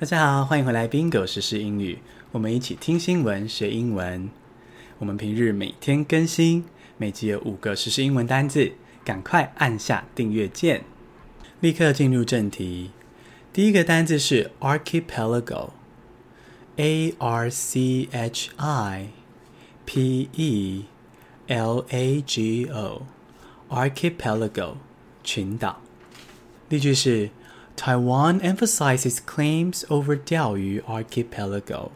大家好，欢迎回来 Bingo 时英语，我们一起听新闻学英文。我们平日每天更新，每集有五个实时英文单字，赶快按下订阅键。立刻进入正题，第一个单字是 Archipelago，A R C H I P E L A G O，Archipelago 群岛。例句是。Taiwan emphasizes claims over 钓鱼 archipelago。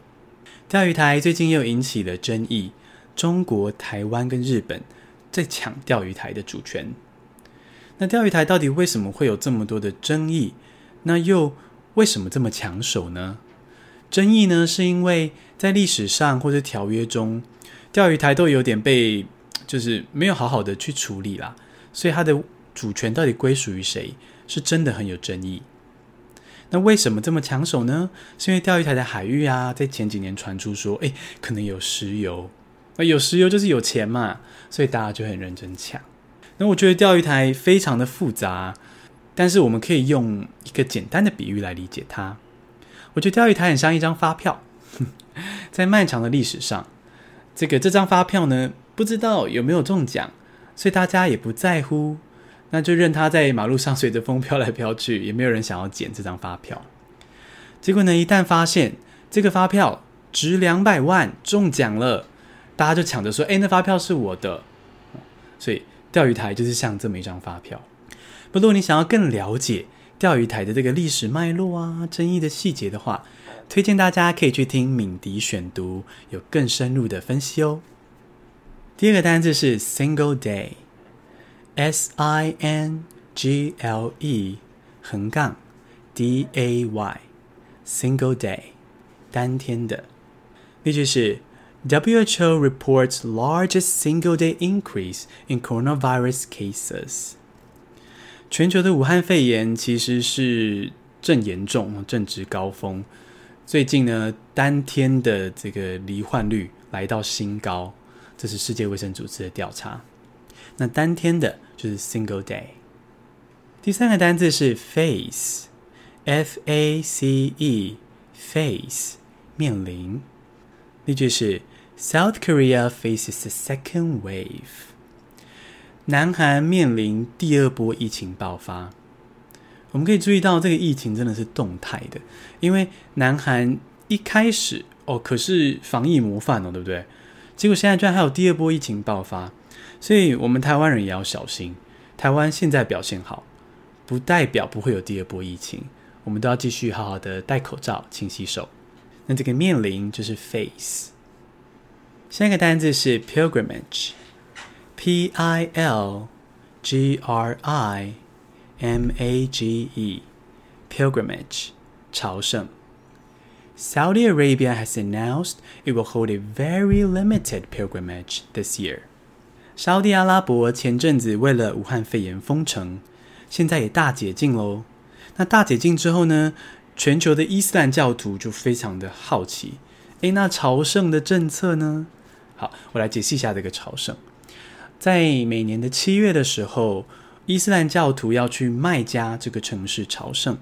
钓鱼台最近又引起了争议，中国、台湾跟日本在抢钓鱼台的主权。那钓鱼台到底为什么会有这么多的争议？那又为什么这么抢手呢？争议呢，是因为在历史上或者条约中，钓鱼台都有点被就是没有好好的去处理啦，所以它的主权到底归属于谁，是真的很有争议。那为什么这么抢手呢？是因为钓鱼台的海域啊，在前几年传出说，哎，可能有石油，那有石油就是有钱嘛，所以大家就很认真抢。那我觉得钓鱼台非常的复杂，但是我们可以用一个简单的比喻来理解它。我觉得钓鱼台很像一张发票，在漫长的历史上，这个这张发票呢，不知道有没有中奖，所以大家也不在乎。那就任它在马路上随着风飘来飘去，也没有人想要捡这张发票。结果呢，一旦发现这个发票值两百万中奖了，大家就抢着说：“哎，那发票是我的。”所以钓鱼台就是像这么一张发票。不过，你想要更了解钓鱼台的这个历史脉络啊、争议的细节的话，推荐大家可以去听敏迪选读，有更深入的分析哦。第二个单字是 single day。S I N G L E 横杠 D A Y，single day，单天的。例句是：WHO reports largest single day increase in coronavirus cases。全球的武汉肺炎其实是正严重，正值高峰。最近呢，单天的这个罹患率来到新高，这是世界卫生组织的调查。那当天的就是 single day。第三个单字是 face，f a c e，face 面临。例句是：South Korea faces the second wave。南韩面临第二波疫情爆发。我们可以注意到这个疫情真的是动态的，因为南韩一开始哦可是防疫模范哦，对不对？结果现在居然还有第二波疫情爆发。所以，我们台湾人也要小心。台湾现在表现好，不代表不会有第二波疫情。我们都要继续好好的戴口罩、勤洗手。那这个面临就是 face。下一个单字是 pilgrimage，p i l g r i m a g e，pilgrimage 朝圣。Saudi Arabia has announced it will hold a very limited pilgrimage this year. 沙乌地阿拉伯前阵子为了武汉肺炎封城，现在也大解禁喽。那大解禁之后呢，全球的伊斯兰教徒就非常的好奇，诶，那朝圣的政策呢？好，我来解析一下这个朝圣。在每年的七月的时候，伊斯兰教徒要去麦加这个城市朝圣，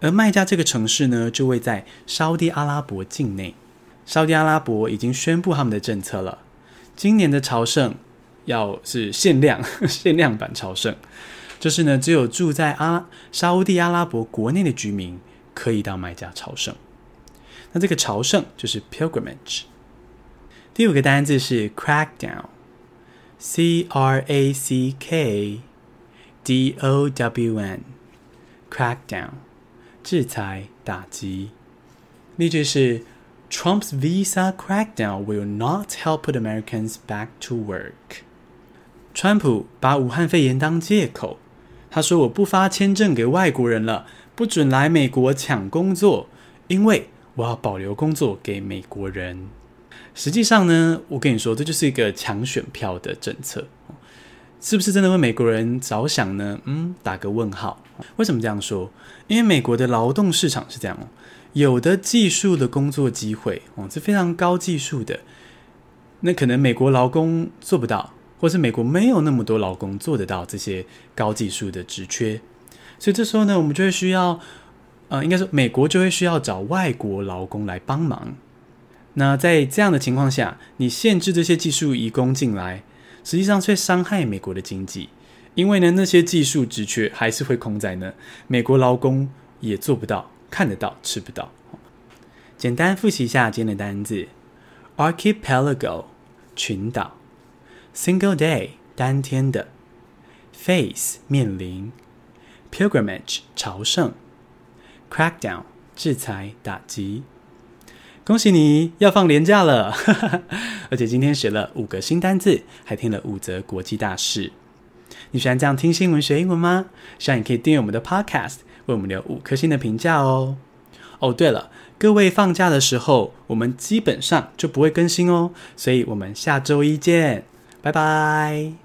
而麦加这个城市呢，就位在沙乌地阿拉伯境内。沙乌地阿拉伯已经宣布他们的政策了，今年的朝圣。要是限量限量版朝圣，就是呢，只有住在阿沙乌地阿拉伯国内的居民可以到麦加朝圣。那这个朝圣就是 pilgrimage。第五个单字是 crackdown，c r a c k d o w n，crackdown，制裁打击。例句是：Trump's visa crackdown will not help put Americans back to work。川普把武汉肺炎当借口，他说：“我不发签证给外国人了，不准来美国抢工作，因为我要保留工作给美国人。”实际上呢，我跟你说，这就是一个抢选票的政策，是不是真的为美国人着想呢？嗯，打个问号。为什么这样说？因为美国的劳动市场是这样哦，有的技术的工作机会哦，是非常高技术的，那可能美国劳工做不到。或是美国没有那么多劳工做得到这些高技术的职缺，所以这时候呢，我们就会需要呃，应该说美国就会需要找外国劳工来帮忙。那在这样的情况下，你限制这些技术移工进来，实际上却伤害美国的经济，因为呢，那些技术职缺还是会空在那，美国劳工也做不到，看得到，吃不到。简单复习一下今天的单字：archipelago 群岛，single day 单天的，face 面临，pilgrimage 朝圣，crackdown 制裁打击。恭喜你要放连假了，而且今天学了五个新单字，还听了五则国际大事。你喜欢这样听新闻学英文吗？希望你可以订阅我们的 Podcast，为我们留五颗星的评价哦。哦，对了，各位放假的时候，我们基本上就不会更新哦，所以我们下周一见，拜拜。